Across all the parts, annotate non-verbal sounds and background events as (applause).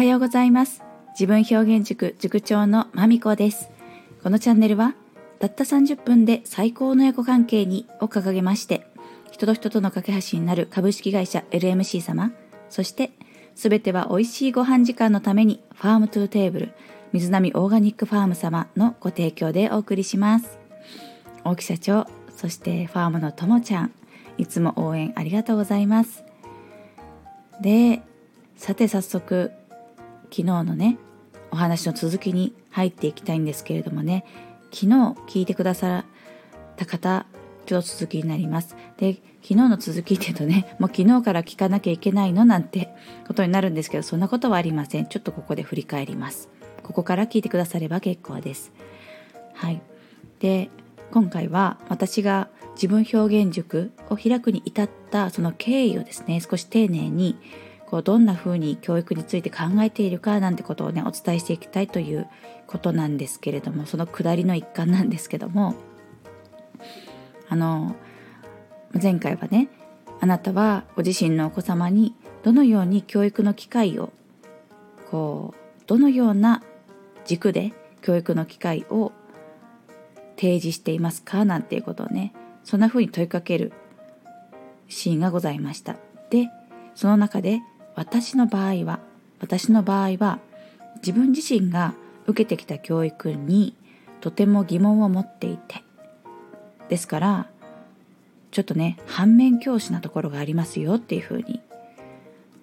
はようございます。自分表現塾塾長のまみこです。このチャンネルはたった30分で最高の親子関係にを掲げまして人と人との架け橋になる株式会社 LMC 様そしてすべては美味しいご飯時間のためにファームトゥーテーブル水波オーガニックファーム様のご提供でお送りします。大木社長そしてファームのともちゃんいつも応援ありがとうございます。でさて早速昨日のねお話の続きに入っていきたいんですけれどもね昨日聞いてくださった方ちょっと続きになります。で昨日の続きっていうとねもう昨日から聞かなきゃいけないのなんて (laughs) ことになるんですけどそんなことはありません。ちょっとここで振り返ります。ここから聞いてくだされば結構です。はい。で今回は私が自分表現塾を開くに至ったその経緯をですね少し丁寧にこうどんな風に教育について考えているかなんてことをねお伝えしていきたいということなんですけれどもその下りの一環なんですけどもあの前回はねあなたはご自身のお子様にどのように教育の機会をこうどのような軸で教育の機会を提示していますかなんていうことをねそんな風に問いかけるシーンがございました。でその中で私の場合は私の場合は自分自身が受けてきた教育にとても疑問を持っていてですからちょっとね反面教師なところがありますよっていうふうに、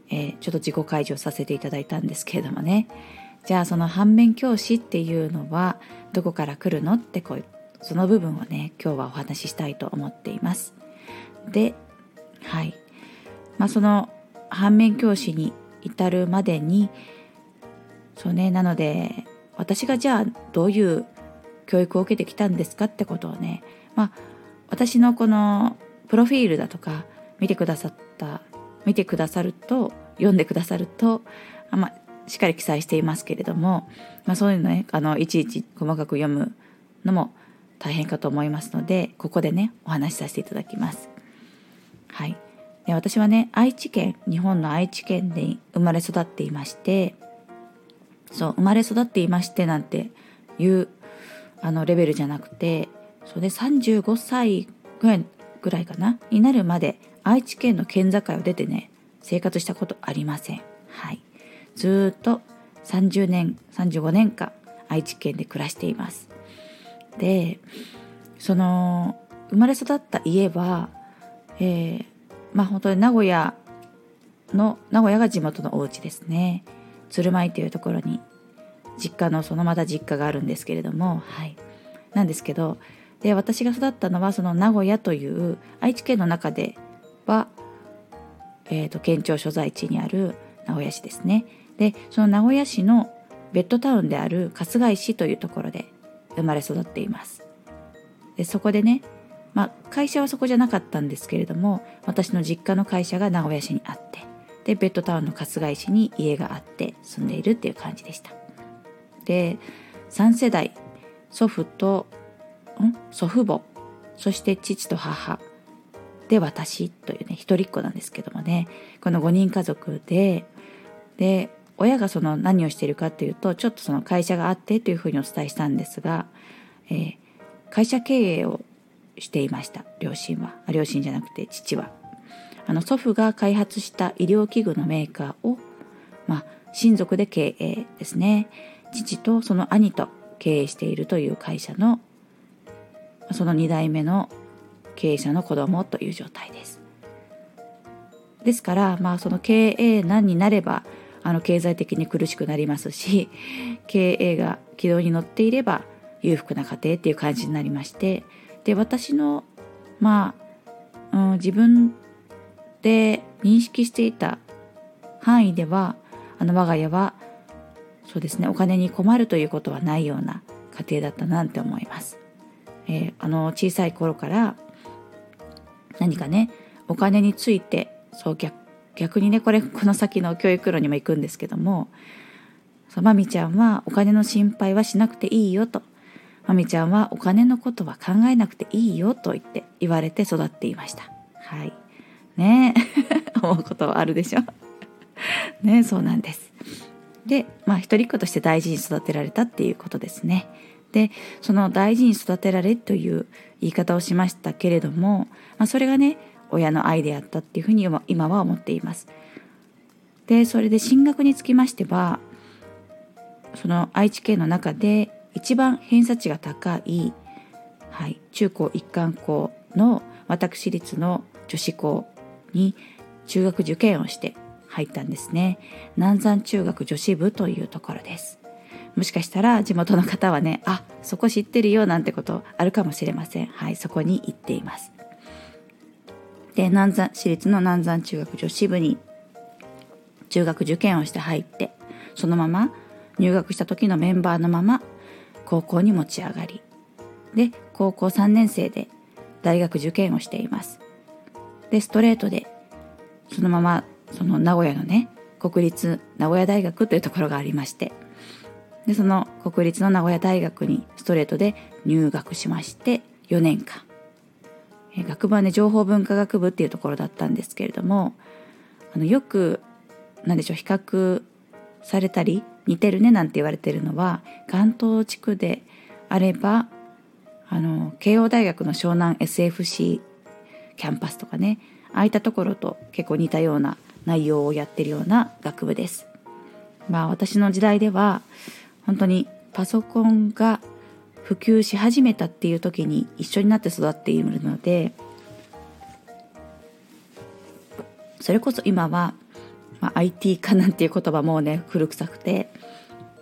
えー、ちょっと自己開示をさせていただいたんですけれどもねじゃあその反面教師っていうのはどこから来るのってこうその部分をね今日はお話ししたいと思っています。ではいまあその反面教師に至るまでにそうねなので私がじゃあどういう教育を受けてきたんですかってことをねまあ私のこのプロフィールだとか見てくださった見てくださると読んでくださるとあ、ま、しっかり記載していますけれども、まあ、そういうのねあのいちいち細かく読むのも大変かと思いますのでここでねお話しさせていただきます。はいで私はね愛知県日本の愛知県で生まれ育っていましてそう生まれ育っていましてなんていうあのレベルじゃなくてそれで35歳ぐらいぐらいかなになるまで愛知県の県境を出てね生活したことありません。はい。ずっと30年35年間愛知県で暮らしています。でその生まれ育った家は、えー、まあ本当に名古屋の名古屋が地元のお家ですね。鶴舞というところに実家のそのまた実家があるんですけれどもはい。なんですけどで私が育ったのはその名古屋という愛知県の中では、えーと、県庁所在地にある名古屋市ですね。でその名古屋市のベッドタウンである春日井市というところで生まれ育っています。でそこでねまあ、会社はそこじゃなかったんですけれども私の実家の会社が名古屋市にあってでベッドタウンの春日井市に家があって住んでいるっていう感じでした。で3世代祖父とん？祖父母そして父と母で私というね一人っ子なんですけどもねこの5人家族でで親がその何をしているかっていうとちょっとその会社があってというふうにお伝えしたんですが、えー、会社経営をしていました。両親は。両親じゃなくて父は。あの祖父が開発した医療器具のメーカーを、まあ、親族で経営ですね。父とその兄と経営しているという会社のその2代目の経営者の子供という状態です。ですからまあその経営難になればあの経済的に苦しくなりますし経営が軌道に乗っていれば裕福な家庭っていう感じになりましてで私のまあ、うん、自分で認識していた範囲ではあの我が家はそうですねお金に困るということはないような家庭だったなって思います。えー、あの小さい頃から何かねお金についてそう逆逆にねこれこの先の教育路にも行くんですけどもまみちゃんはお金の心配はしなくていいよとまみちゃんはお金のことは考えなくていいよと言って言われて育っていました。はい。ねえ (laughs) 思うことはあるでしょ。(laughs) ねそうなんです。でまあ一人っ子として大事に育てられたっていうことですね。でその大事に育てられという言い方をしましたけれども、まあ、それがね親の愛であったっていうふうに今は思っています。でそれで進学につきましてはその愛知県の中で一番偏差値が高い、はい、中高一貫校の私立の女子校に中学受験をして入ったんですね。南山中学女子部というところです。もしかしたら地元の方はねあそこ知ってるよなんてことあるかもしれません。はいそこに行っています。で南山私立の南山中学女子部に中学受験をして入ってそのまま入学した時のメンバーのまま高校に持ち上がりで高校3年生で大学受験をしています。でストレートでそのままその名古屋のね国立名古屋大学というところがありましてでその国立の名古屋大学にストレートで入学しまして4年間。学部はね情報文化学部っていうところだったんですけれどもあのよく何でしょう比較されたり似てるねなんて言われてるのは関東地区であればあの慶応大学の湘南 SFC キャンパスとかねああいったところと結構似たような内容をやってるような学部です。まあ私の時代では本当にパソコンが普及し始めたっていう時に一緒になって育っているのでそれこそ今は、まあ、IT 化なんていう言葉もうね古臭くて、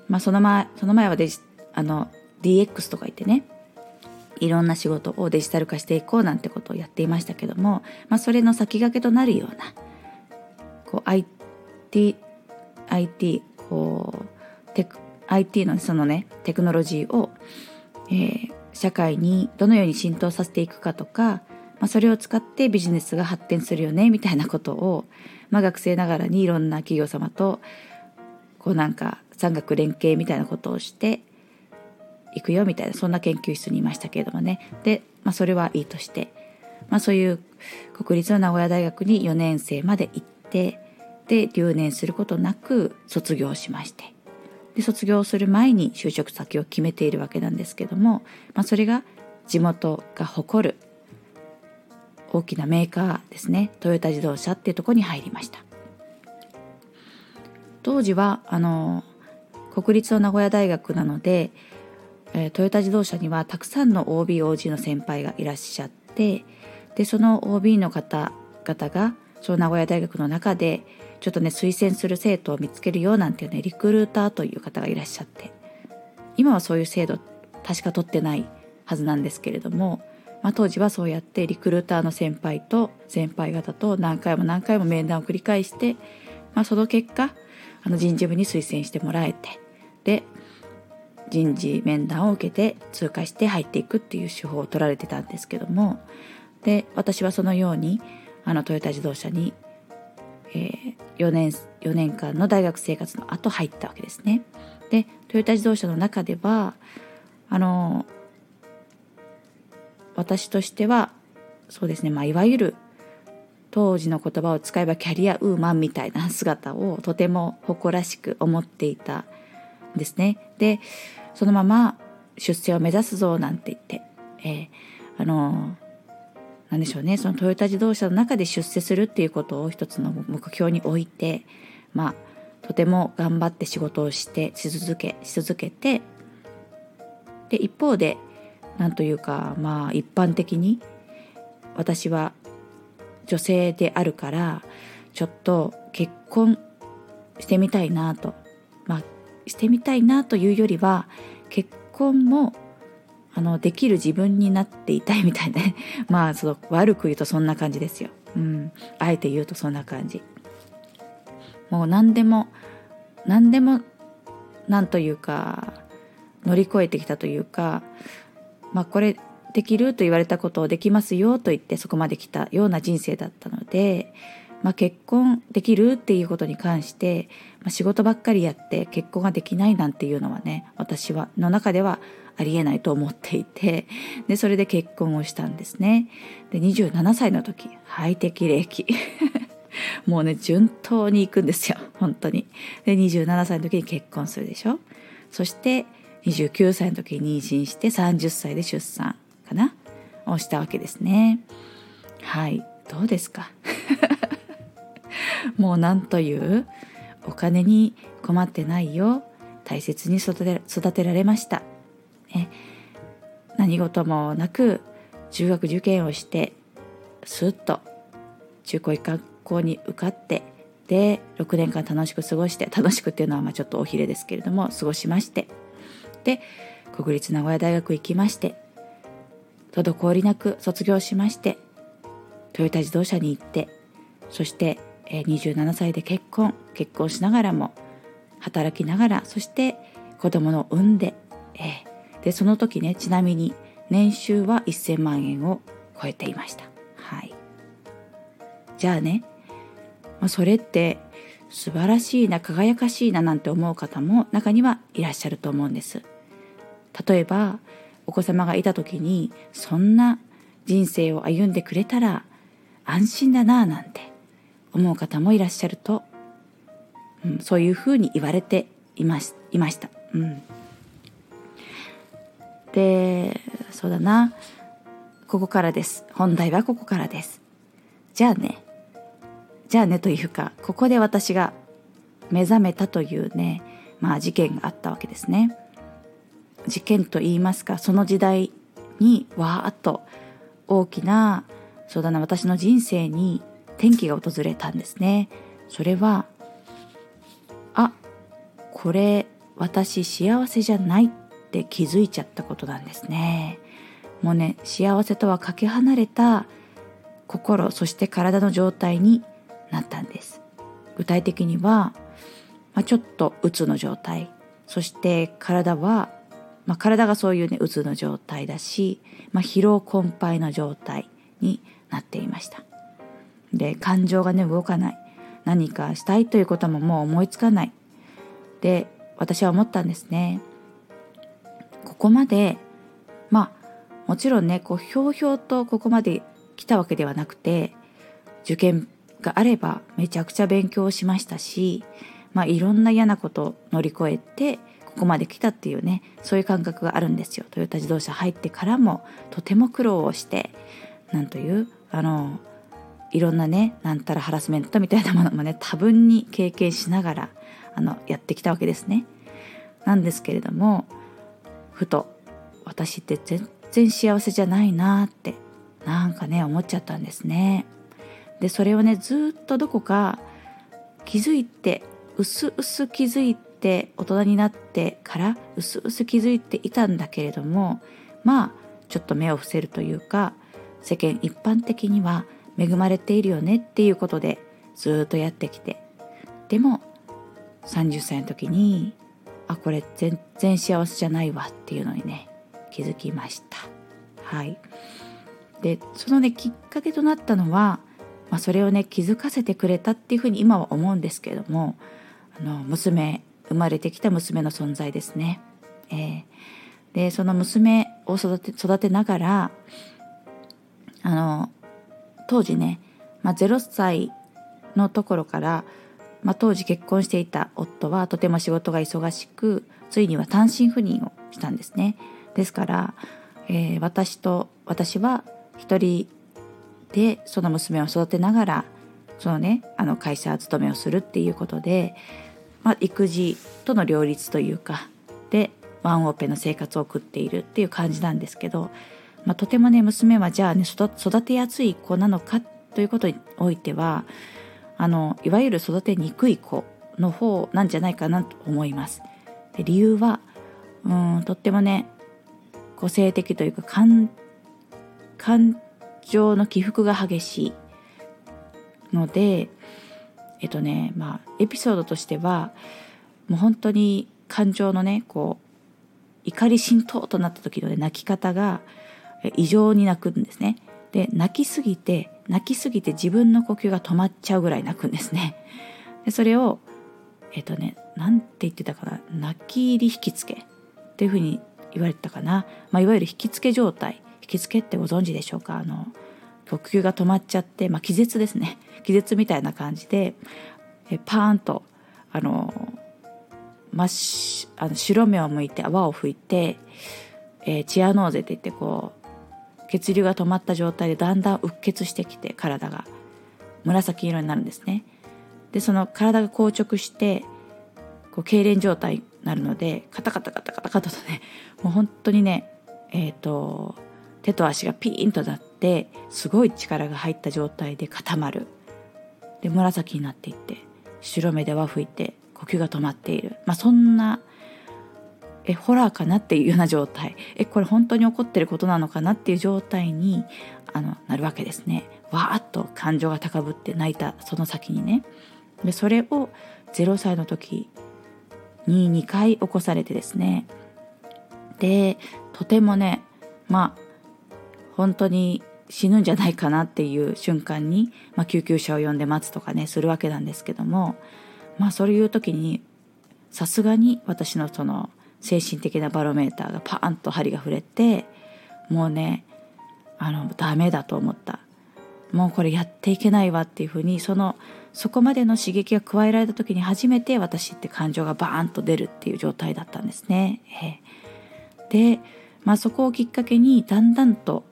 まあ、その前その前はデジあの DX とか言ってねいろんな仕事をデジタル化していこうなんてことをやっていましたけども、まあ、それの先駆けとなるようなこう IT, IT こうテク IT のそのねテクノロジーを、えー、社会にどのように浸透させていくかとか、まあ、それを使ってビジネスが発展するよねみたいなことを、まあ、学生ながらにいろんな企業様とこうなんか産学連携みたいなことをして行くよみたいなそんな研究室にいましたけれどもね。で、まあ、それはいいとして、まあ、そういう国立の名古屋大学に4年生まで行ってで留年することなく卒業しまして。で卒業する前に就職先を決めているわけなんですけども、まあ、それが地元が誇る大きなメーカーですね。トヨタ自動車っていうとこに入りました。当時はあの国立の名古屋大学なのでえー、トヨタ自動車にはたくさんの OBOG の先輩がいらっしゃってでその OB の方々がその名古屋大学の中でちょっとね推薦する生徒を見つけるようなんていうねリクルーターという方がいらっしゃって。今はそういう制度確か取ってないはずなんですけれども、まあ、当時はそうやってリクルーターの先輩と先輩方と何回も何回も面談を繰り返して、まあ、その結果あの人事部に推薦してもらえて。で人事面談を受けて通過して入っていくっていう手法を取られてたんですけどもで私はそのようにあのトヨタ自動車に、えー、4, 年4年間の大学生活の後入ったわけですね。でトヨタ自動車の中ではあの私としてはそうですね、まあ、いわゆる当時の言葉を使えばキャリアウーマンみたいな姿をとても誇らしく思っていたですね。でそのまま出世を目指すぞなんて言って、えー、あのなんでしょうねそのトヨタ自動車の中で出世するっていうことを一つの目標に置いてまあとても頑張って仕事をしてし続けし続けてで一方でなんというかまあ一般的に私は女性であるからちょっと結婚してみたいなとしてみたいなというよりは結婚もあのできる自分になっていたいみたいなね (laughs) まあその悪く言うとそんな感じですよ。うん、あえて言うとそんな感じ。もう何でも何でも何というか乗り越えてきたというかまあこれできると言われたことをできますよと言ってそこまで来たような人生だったのでまあ、結婚できるっていうことに関して、仕事ばっかりやって結婚ができないなんていうのはね私はの中ではありえないと思っていてでそれで結婚をしたんですね。で27歳の時ハイテキ齢期もうね順当に行くんですよ。本当に。で27歳の時に結婚するでしょ。そして29歳の時に妊娠して30歳で出産かな。をしたわけですね。はい。どうですか？(laughs) もうなんという？お金に困ってないよ。大切に育てられました、ね、何事もなく中学受験をしてスッと中高一貫校に受かってで6年間楽しく過ごして楽しくっていうのはまあちょっとおひれですけれども過ごしまして。で国立名古屋大学行きまして滞りなく卒業しましてトヨタ自動車に行ってそして27歳で結婚結婚しながらも働きながらそして子供の産んで、でその時ねちなみに年収は1000万円を超えていました。はい。じゃあね、まあ、それって素晴らしいな輝かしいななんて思う方も中にはいらっしゃると思うんです。例えばお子様がいた時にそんな人生を歩んでくれたら安心だなぁなんて。思う方もいらっしゃると、うん、そういうふうに言われていましいました。うん、でそうだなここからです本題はここからです。じゃあねじゃあねというかここで私が目覚めたというねまあ事件があったわけですね。事件と言いますかその時代にわーっと大きなそうだな私の人生に転機が訪れたんですね。それはあこれ私幸せじゃないって気づいちゃったことなんですね。もうね幸せとはかけ離れた心そして体の状態になったんです。具体的には、まあ、ちょっとうつの状態。そして体は、まあ、体がそういうねうつの状態だし、まあ、疲労困憊の状態になっていました。で感情がね動かない。何かしたいということももう思いつかない。で私は思ったんですね。ここまでまあもちろんねこうひょうひょうとここまで来たわけではなくて受験があればめちゃくちゃ勉強しましたしまあいろんな嫌なことを乗り越えてここまで来たっていうねそういう感覚があるんですよ。トヨタ自動車入ってからもとても苦労をしてなんというあのいろんなねなんたらハラスメントみたいなものもね (laughs) 多分に経験しながらあのやってきたわけですね。なんですけれどもふと私って全然幸せじゃないなってなんかね思っちゃったんですね。でそれをねずっとどこか気づいてうすうす気づいて大人になってからうすうす気づいていたんだけれどもまあちょっと目を伏せるというか世間一般的には恵まれているよねっていうことでずっとやってきて。でも30歳の時にあこれ全然幸せじゃないわっていうのにね気づきました。はい。でそのねきっかけとなったのは、まあ、それをね気づかせてくれたっていうふうに今は思うんですけれどもあの娘生まれてきた娘の存在ですね、えー、でその娘を育て育てながらあの当時ね、まあ、0歳のところから、まあ、当時結婚していた夫はとても仕事が忙しくついには単身赴任をしたんですね。ですから、えー、私と私は一人でその娘を育てながらそのねあの会社勤めをするっていうことで、まあ、育児との両立というかでワンオペの生活を送っているっていう感じなんですけどまあ、とてもね娘はじゃあね育てやすい子なのかということにおいてはあのいわゆる育てにくい子の方なんじゃないかなと思います。で理由はうんとってもね個性的というか感感情の起伏が激しいのでえっとねまあエピソードとしてはもう本当に感情のねこう怒り浸透となった時の、ね、泣き方が異常に泣くんですね。で泣きすぎて泣きすぎて自分の呼吸が止まっちゃうぐらい泣くんですね。でそれをえっ、とね何て言ってたかな？泣き入り引きつけ。っていうふうに言われてたかな、まあ、いわゆる引きつけ状態。引きつけってご存知でしょうか？あの呼吸が止まっちゃって、まあ、気絶ですね。気絶みたいな感じでえパーンとあの真しあの白目を向いて泡を吹いて、えー、チアノーゼって言ってこう血流が止まった状態でだんだんうっ血してきて体が紫色になるんですね。でその体が硬直してこう痙攣状態になるのでカタカタカタカタカタとね (laughs) もう本当にねえっ、ー、と手と足がピーンとなってすごい力が入った状態で固まるで紫になっていって白目では吹いて呼吸が止まっている、まあ、そんなえホラーかなっていうような状態。えこれ本当に起こってることなのかなっていう状態にあのなるわけですね。わーっと感情が高ぶって泣いたその先にね。でそれを0歳の時に2回起こされてですね。でとてもねまあ本当に死ぬんじゃないかなっていう瞬間に、まあ、救急車を呼んで待つとかねするわけなんですけどもまあそういう時にさすがに私のその精神的なバロメーターがパーンと針が触れてもうねあのダメだと思ったもうこれやっていけないわっていうふうにそのそこまでの刺激が加えられた時に初めて私って感情がバーンと出るっていう状態だったんですね。で、まあ、そこをきっかけにだんだんと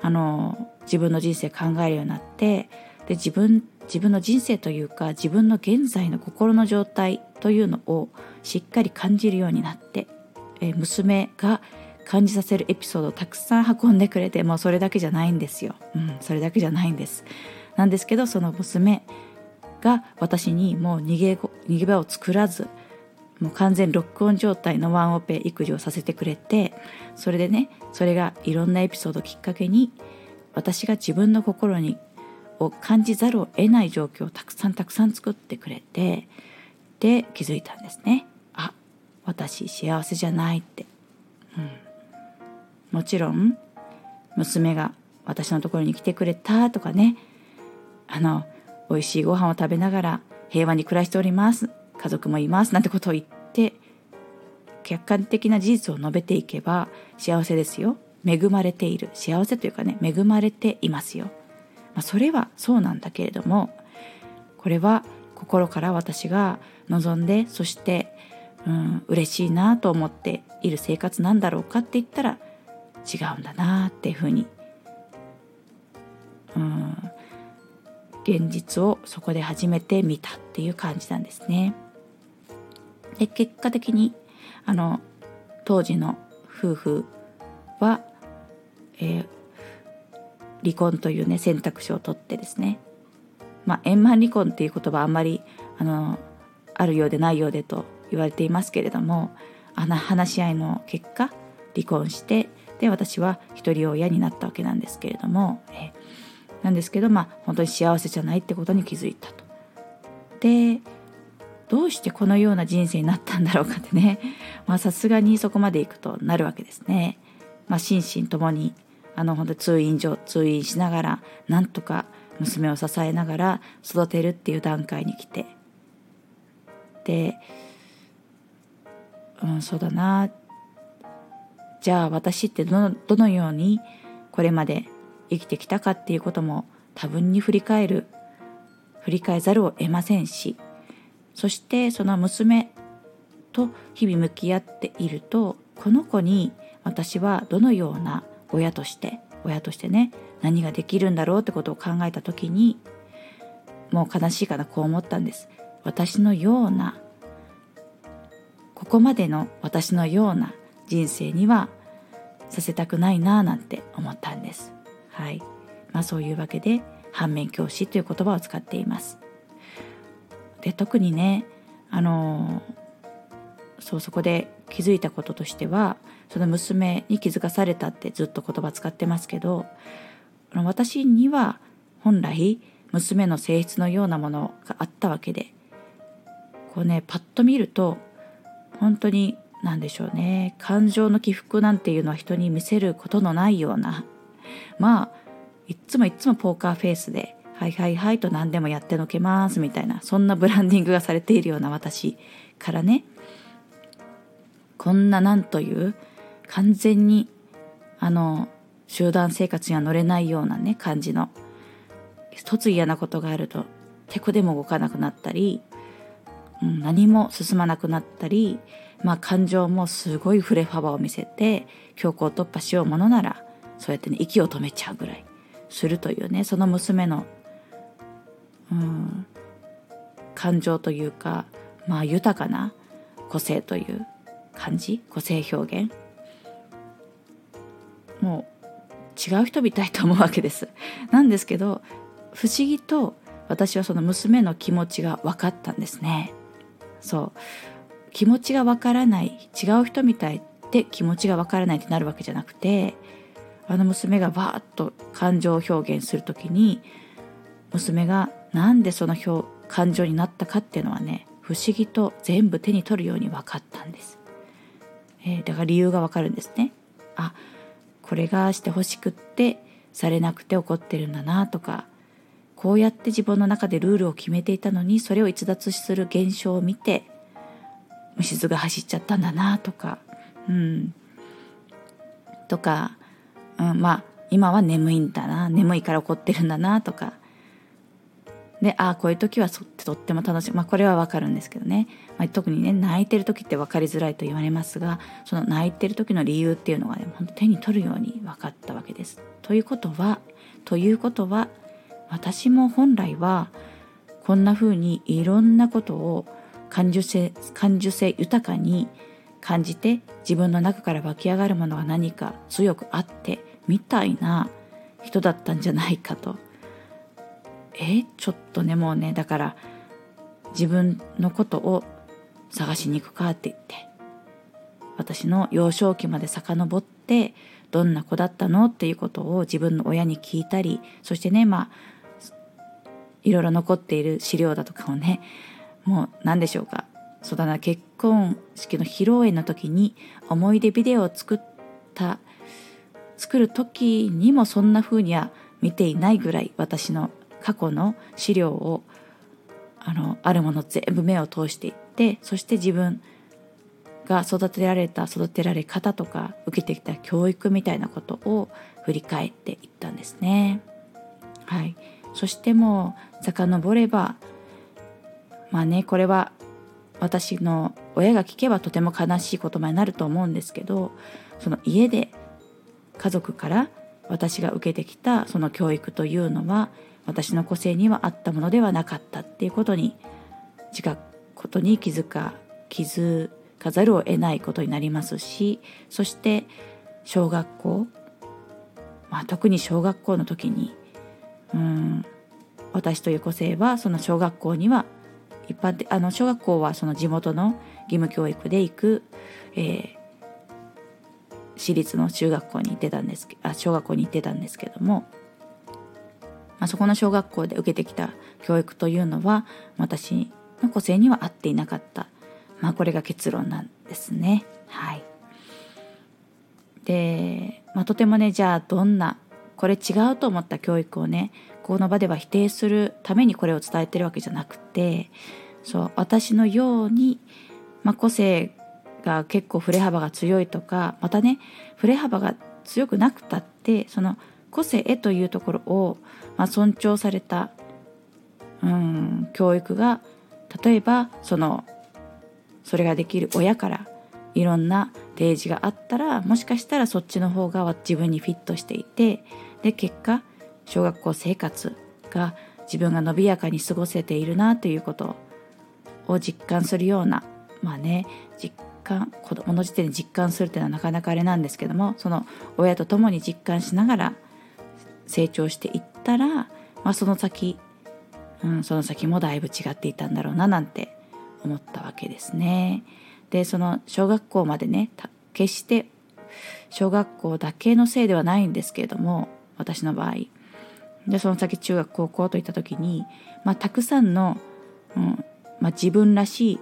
あの自分の人生考えるようになってで自分自分の人生というか自分の現在の心の状態というのをしっかり感じるようになって、え娘が感じさせるエピソードをたくさん運んでくれてもうそれだけじゃないんですよ、うん、それだけじゃないんです。なんですけどその娘が私にもう逃げ逃げ場を作らずもう完全ロックオン状態のワンオペ育児をさせてくれてそれでねそれがいろんなエピソードをきっかけに私が自分の心にを感じざるを得ない状況をたくさんたくさん作ってくれてで気づいたんですねあ私幸せじゃないって、うん、もちろん娘が私のところに来てくれたとかね。あの美味しいご飯を食べながら平和に暮らしております家族もいますなんてことを言って客観的な事実を述べていけば幸せですよ。恵まれている。幸せというかね恵まれていますよ、まあ、それはそうなんだけれどもこれは心から私が望んでそしてうん嬉しいなと思っている生活なんだろうかって言ったら違うんだなっていうふうにうん現実をそこで初めて見たっていう感じなんですね。で結果的にあの当時の夫婦は、えー、離婚というね選択肢を取ってですねまあ円満離婚っていう言葉あんまりあのあるようでないようでと言われていますけれどもあの話し合いの結果離婚してで私は一人親になったわけなんですけれども、え、なんですけどまあ本当に幸せじゃないってことに気づいたと。でどうしてこのような人生になったんだろうかってね (laughs) さすがにそこまでいくとなるわけですね。まあ、心身ともにあの本当通院所通院しながらなんとか娘を支えながら育てるっていう段階に来て。で、うん、そうだな。じゃあ私ってどのどのようにこれまで生きてきたかっていうことも多分に振り返る。振り返ざるを得ませんし。そしてその娘と日々向き合っているとこの子に私はどのような親として親としてね何ができるんだろうってことを考えた時にもう悲しいからこう思ったんです。私のようなここまでの私のような人生にはさせたくないなぁなんて思ったんです。はい。まあそういうわけで反面教師という言葉を使っています。で特にねあのそうそこで気づいたこととしてはその娘に気づかされたってずっと言葉使ってますけど私には本来娘の性質のようなものがあったわけでこうねパッと見ると本当に何でしょうね感情の起伏なんていうのは人に見せることのないようなまあいっつもいっつもポーカーフェイスではいはいはいと何でもやってのけますみたいなそんなブランディングがされているような私からねこんななんという完全にあの集団生活には乗れないようなね感じの一つ嫌なことがあるとてこでも動かなくなったり、うん、何も進まなくなったり、まあ、感情もすごい振れ幅を見せて強行突破しようものならそうやってね息を止めちゃうぐらいするというねその娘の、うん、感情というか、まあ、豊かな個性という感じ個性表現。もう違う人みたいと思うわけです。なんですけど不思議と私はその娘の気持ちが分かったんですね。そう。気持ちが分からない違う人みたいで気持ちが分からないってなるわけじゃなくてあの娘がバーッと感情を表現する時に娘がなんでその表感情になったかっていうのはね不思議と全部手に取るように分かったんです、えー、だから理由が分かるんですね。あこれがしてほしくってされなくて怒ってるんだなとかこうやって自分の中でルールを決めていたのにそれを逸脱する現象を見て虫図が走っちゃったんだなとかうん。とか、うん、まあ今は眠いんだな眠いから怒ってるんだなとかでああこういう時はそってとっても楽しい。まあこれはわかるんですけどね、まあ、特にね泣いてる時って分かりづらいと言われますがその泣いてる時の理由っていうのがね本当手に取るように分かったわけです。ということはということは私も本来はこんな風にいろんなことを感受性感受性豊かに感じて自分の中から湧き上がるものが何か強くあってみたいな人だったんじゃないかと。えちょっとねもうねだから自分のことを探しに行くかって言って私の幼少期まで遡ってどんな子だったのっていうことを自分の親に聞いたりそしてねまあいろいろ残っている資料だとかをねもう何でしょうかそうだな結婚式の披露宴の時に思い出ビデオを作った作る時にもそんな風には見ていないぐらい私の過去の資料をあのあるもの全部目を通していってそして自分が育てられた育てられ方とか受けてきた教育みたいなことを振り返っていったんですね。はい、そしてもう遡ればまあねこれは私の親が聞けばとても悲しい言葉になると思うんですけどその家で家族から私が受けてきたその教育というのは私の個性にはあったものではなかったっていうことに自覚ことに気づか気づかざるを得ないことになりますしそして小学校、まあ、特に小学校の時にうん私という個性はその小学校には一般的あの小学校はその地元の義務教育で行く、えー、私立の中学校に行ってたんですあ小学校に行ってたんですけどもあ、そこの小学校で受けてきた教育というのは私の個性には合っていなかった、まあ、これが結論なんですね。はい、で、まあ、とてもねじゃあどんなこれ違うと思った教育をねこの場では否定するためにこれを伝えてるわけじゃなくてそう私のように、まあ、個性が結構振れ幅が強いとかまたね振れ幅が強くなくたってその個性へというところをまあ、尊重された、うん、教育が例えばそのそれができる親からいろんな提示があったらもしかしたらそっちの方が自分にフィットしていてで結果小学校生活が自分が伸びやかに過ごせているなということを実感するようなまあね実感子供の時点で実感するっていうのはなかなかあれなんですけどもその親と共に実感しながら成長していったら、まあ、その先、うん、その先もだいぶ違っていたんだろうななんて思ったわけですね。でその小学校までね決して小学校だけのせいではないんですけれども私の場合でその先中学高校といった時に、まあ、たくさんの、うんまあ、自分らしい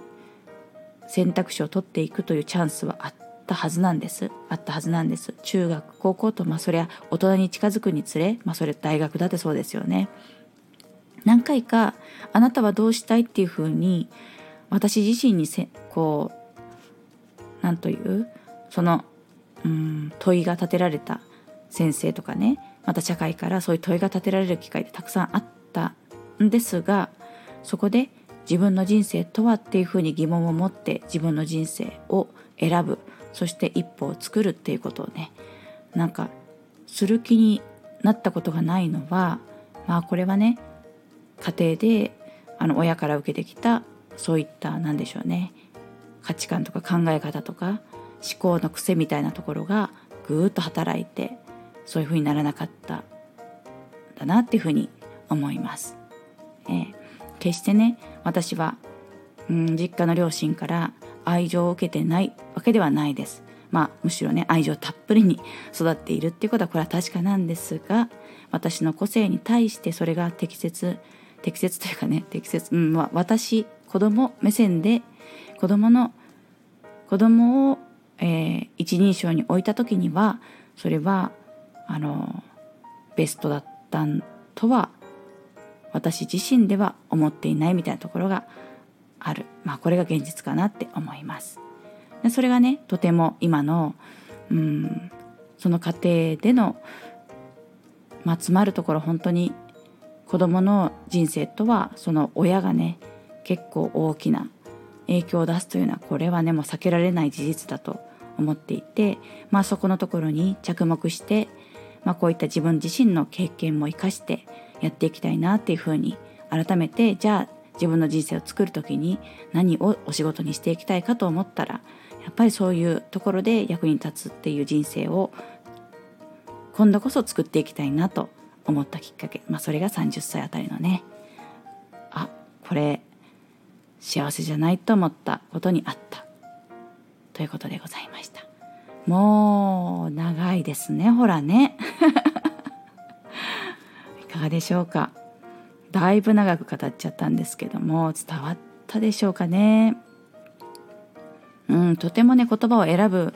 選択肢を取っていくというチャンスはあっったはずなんです。あったはずなんです。中学高校とまあそりゃ大人に近づくにつれまあそれ大学だってそうですよね。何回かあなたはどうしたいっていうふうに私自身にせこう何というそのうん問いが立てられた先生とかねまた社会からそういう問いが立てられる機会ってたくさんあったんですがそこで自分の人生とはっていうふうに疑問を持って自分の人生を選ぶ。そして一歩を作るっていうことをねなんかする気になったことがないのはまあこれはね家庭であの親から受けてきたそういった何でしょうね価値観とか考え方とか思考の癖みたいなところがぐーっと働いてそういうふうにならなかっただなっていうふうに思います。えー、決してね私は、うん、実家の両親から愛情を受けてないわけではないです。まあむしろね愛情たっぷりに育っているっていうことはこれは確かなんですが私の個性に対してそれが適切適切というかね適切、うんまあ、私子供目線で子供の子供を、えー、一人称に置いた時にはそれはあのベストだったとは私自身では思っていないみたいなところがある、まあ、これが現実かなって思います。でそれがねとても今のうんその家庭での、まあ、詰まるところ本当に子供の人生とはその親がね結構大きな影響を出すというのはこれはねもう避けられない事実だと思っていて、まあ、そこのところに着目して、まあ、こういった自分自身の経験も生かしてやっていきたいなっていうふうに改めてじゃあ自分の人生を作る時に何をお仕事にしていきたいかと思ったらやっぱりそういうところで役に立つっていう人生を今度こそ作っていきたいなと思ったきっかけ、まあ、それが30歳あたりのね。あこれ幸せじゃないと思ったことにあった。ということでございました。もう長いですねほらね。(laughs) いかがでしょうか。だいぶ長く語っちゃったんですけども伝わったでしょうかね。うんとてもね言葉を選ぶ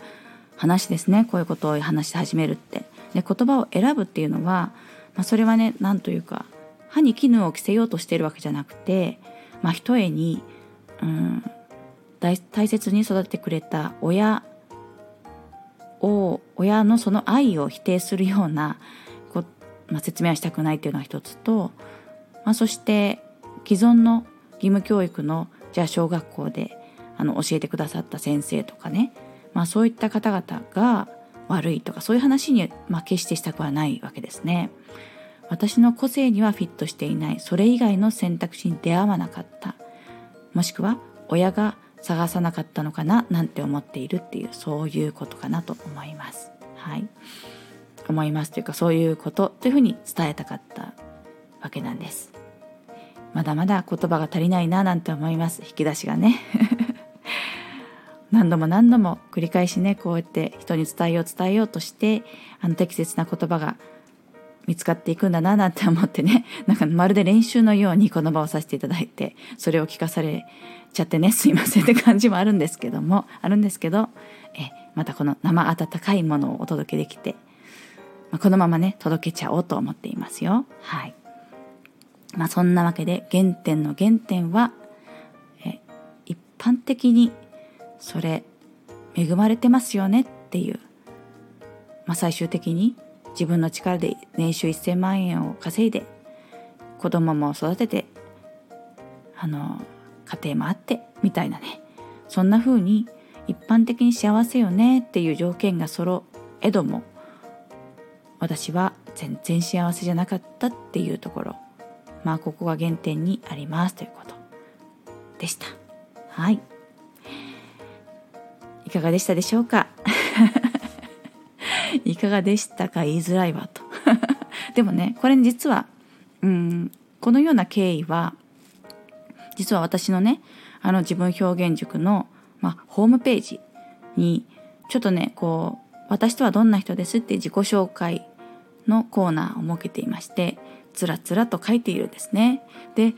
話ですね。こういうことを話し始めるって。で言葉を選ぶっていうのは、まあ、それはね何というか歯に絹を着せようとしてるわけじゃなくて、まあ、ひとえにうん大大切に育ててくれた親を親のその愛を否定するようなこ、まあ、説明はしたくないっていうのが一つと、まあ、そして既存の義務教育のじゃあ小学校であの教えてくださった先生とかね、まあ、そういった方々が悪いとかそういう話に、まあ、決してしたくはないわけですね。私の個性にはフィットしていないそれ以外の選択肢に出会わなかったもしくは親が探さなかったのかななんて思っているっていうそういうことかなと思います。はい、思いますというかそういうことというふうに伝えたかったわけなんです。まだまだ言葉が足りないななんて思います。引き出しがね。(laughs) 何度も何度も繰り返しねこうやって人に伝えよう伝えようとしてあの適切な言葉が見つかっていくんだななんて思ってね。(laughs) なんかまるで練習のようにこの場をさせていただいてそれを聞かされちゃってね。すいませんって感じもあるんですけどもあるんですけどえまたこの生温かいものをお届けできて、まあ、このままね届けちゃおうと思っていますよ。はい。まあそんなわけで原点の原点はえ一般的にそれ恵まれてますよねっていう、まあ、最終的に自分の力で年収1,000万円を稼いで子供も育ててあの家庭もあってみたいなね。そんな風に一般的に幸せよねっていう条件が揃えども私は全然幸せじゃなかったっていうところ。まあここが原点にありますということでした。はい。いかがでしたでしょうか？(laughs) いかがでしたか？言いづらいわと。(laughs) でもねこれ実はうんこのような経緯は実は私のねあの自分表現塾の、まあ、ホームページにちょっとねこう私とはどんな人ですって自己紹介のコーナーを設けていましてつらつらと書いているんですね。で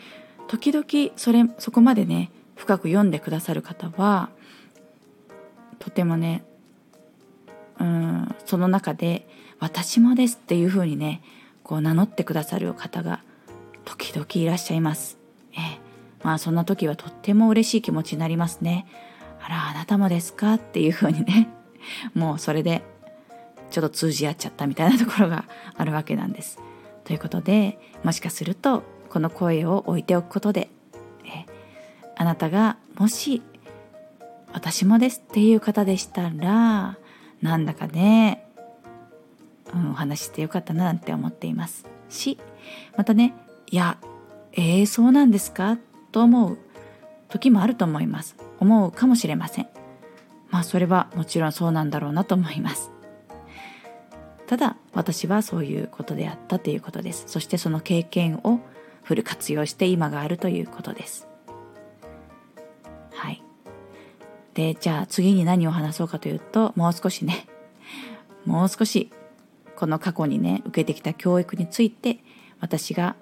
時々それそこまでね深く読んでくださる方はとてもねうんその中で「私もです」っていうふうにねこう名乗ってくださる方が時々いらっしゃいます。ええ、まあそんな時はとっても嬉しい気持ちになりますね。あらあなたもですかっていうふうにねもうそれでちょっと通じ合っちゃったみたいなところがあるわけなんです。ということでもしかするとこの声を置いておくことでえあなたがもし私もですっていう方でしたらなんだかね、うん、お話してよかったななんて思っていますしまたねいやえー、そうなんですかと思う時もあると思います。思うかもしれません。まあそれはもちろんそうなんだろうなと思います。ただ私はそういうことであったということです。そしてその経験をフル活用して今があるということです。はい。でじゃあ次に何を話そうかというともう少しね。もう少しこの過去にね受けてきた教育について私が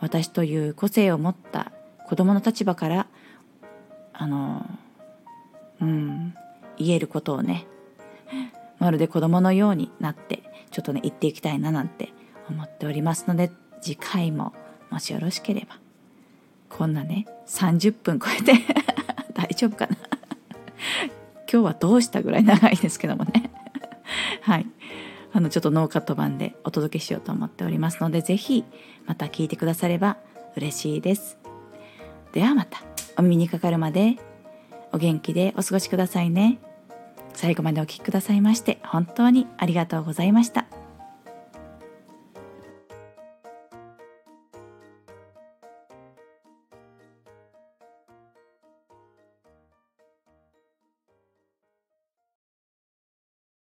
私という個性を持った子供の立場からあのうん言えることをねまるで子供のようになってちょっとね言っていきたいななんて思っておりますので次回ももしよろしければこんなね30分超えて (laughs) 大丈夫かな？今日はどうしたぐらい長いですけどもね。(laughs) はい。あのちょっとノーカット版でお届けしようと思っておりますので是非また聞いてくだされば嬉しいです。ではまたお耳にかかるまでお元気でお過ごしくださいね。最後までお聴きくださいまして本当にありがとうございました。